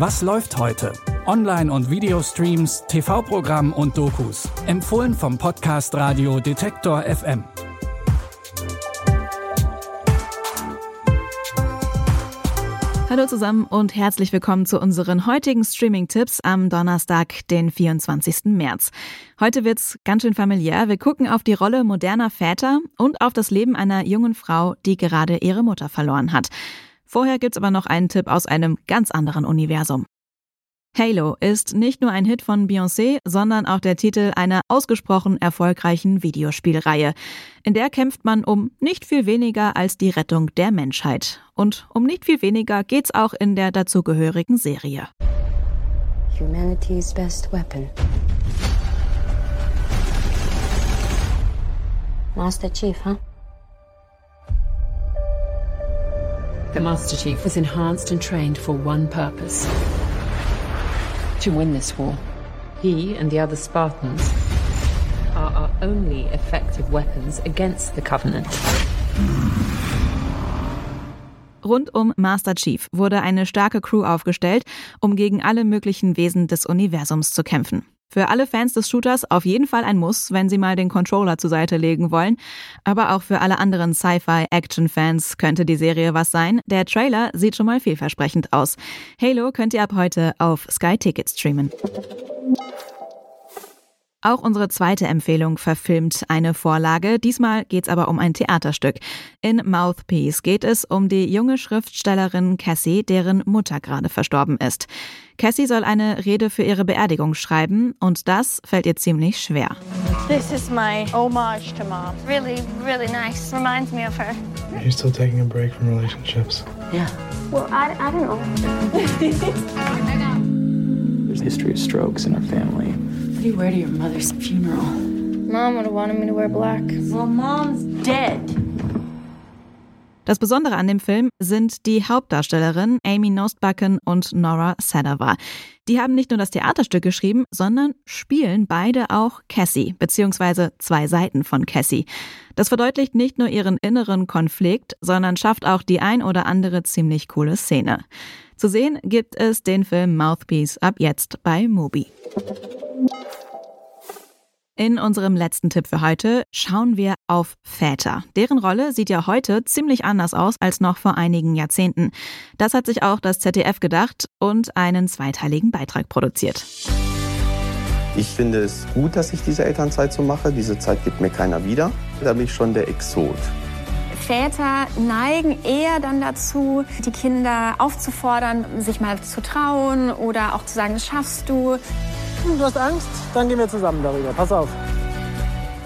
Was läuft heute? Online- und Videostreams, TV-Programm und Dokus. Empfohlen vom Podcast Radio Detektor FM. Hallo zusammen und herzlich willkommen zu unseren heutigen Streaming-Tipps am Donnerstag, den 24. März. Heute wird's ganz schön familiär. Wir gucken auf die Rolle moderner Väter und auf das Leben einer jungen Frau, die gerade ihre Mutter verloren hat. Vorher gibt's aber noch einen Tipp aus einem ganz anderen Universum. Halo ist nicht nur ein Hit von Beyoncé, sondern auch der Titel einer ausgesprochen erfolgreichen Videospielreihe. In der kämpft man um nicht viel weniger als die Rettung der Menschheit. Und um nicht viel weniger geht's auch in der dazugehörigen Serie. Humanity's best weapon. Master Chief, huh? The Master Chief was enhanced and trained for one purpose to win this war. He and the other Spartans are our only effective weapons against the Covenant. Rund um Master Chief wurde eine starke Crew aufgestellt, um gegen alle möglichen Wesen des Universums zu kämpfen. Für alle Fans des Shooters auf jeden Fall ein Muss, wenn sie mal den Controller zur Seite legen wollen. Aber auch für alle anderen Sci-Fi-Action-Fans könnte die Serie was sein. Der Trailer sieht schon mal vielversprechend aus. Halo könnt ihr ab heute auf Sky Ticket streamen. Auch unsere zweite Empfehlung verfilmt eine Vorlage. Diesmal geht's aber um ein Theaterstück. In Mouthpiece geht es um die junge Schriftstellerin Cassie, deren Mutter gerade verstorben ist. Cassie soll eine Rede für ihre Beerdigung schreiben und das fällt ihr ziemlich schwer. This is my homage to mom. Really, really nice. Reminds me of her. Are you still taking a break from relationships? Yeah. Well, I, I don't know. There's a history of strokes in our family. What do you wear to your mother's funeral? Mom would have wanted me to wear black. Well, mom's dead. Das Besondere an dem Film sind die Hauptdarstellerinnen Amy Nostbacken und Nora Sadova. Die haben nicht nur das Theaterstück geschrieben, sondern spielen beide auch Cassie, beziehungsweise zwei Seiten von Cassie. Das verdeutlicht nicht nur ihren inneren Konflikt, sondern schafft auch die ein oder andere ziemlich coole Szene. Zu sehen gibt es den Film Mouthpiece ab jetzt bei Mubi. In unserem letzten Tipp für heute schauen wir auf Väter. Deren Rolle sieht ja heute ziemlich anders aus als noch vor einigen Jahrzehnten. Das hat sich auch das ZDF gedacht und einen zweiteiligen Beitrag produziert. Ich finde es gut, dass ich diese Elternzeit so mache. Diese Zeit gibt mir keiner wieder. Da bin ich schon der Exot. Väter neigen eher dann dazu, die Kinder aufzufordern, sich mal zu trauen oder auch zu sagen, das schaffst du. Du hast Angst? Dann gehen wir zusammen darüber. Pass auf.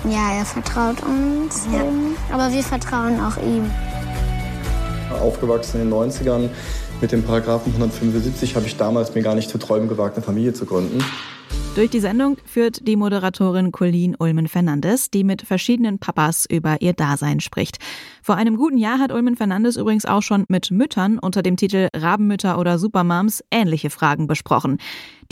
Ja, er vertraut uns. Ja. Aber wir vertrauen auch ihm. Aufgewachsen in den 90ern mit dem Paragraphen 175 habe ich damals mir gar nicht zu träumen gewagt, eine Familie zu gründen. Durch die Sendung führt die Moderatorin Colleen Ulmen Fernandes, die mit verschiedenen Papas über ihr Dasein spricht. Vor einem guten Jahr hat Ulmen Fernandes übrigens auch schon mit Müttern unter dem Titel Rabenmütter oder Supermoms ähnliche Fragen besprochen.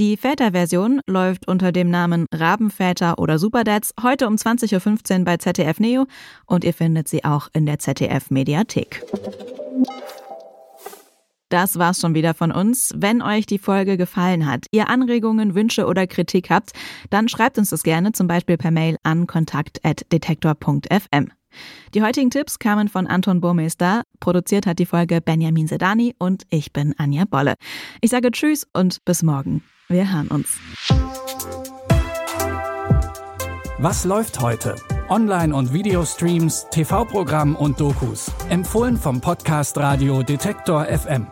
Die Väterversion läuft unter dem Namen Rabenväter oder Superdads heute um 20.15 Uhr bei ZDF Neo und ihr findet sie auch in der ZDF Mediathek. Das war's schon wieder von uns. Wenn euch die Folge gefallen hat, ihr Anregungen, Wünsche oder Kritik habt, dann schreibt uns das gerne zum Beispiel per Mail an kontakt.detektor.fm. Die heutigen Tipps kamen von Anton Burmeister. Produziert hat die Folge Benjamin Sedani und ich bin Anja Bolle. Ich sage Tschüss und bis morgen. Wir hören uns. Was läuft heute? Online- und Videostreams, TV-Programm und Dokus. Empfohlen vom Podcast Radio Detektor FM.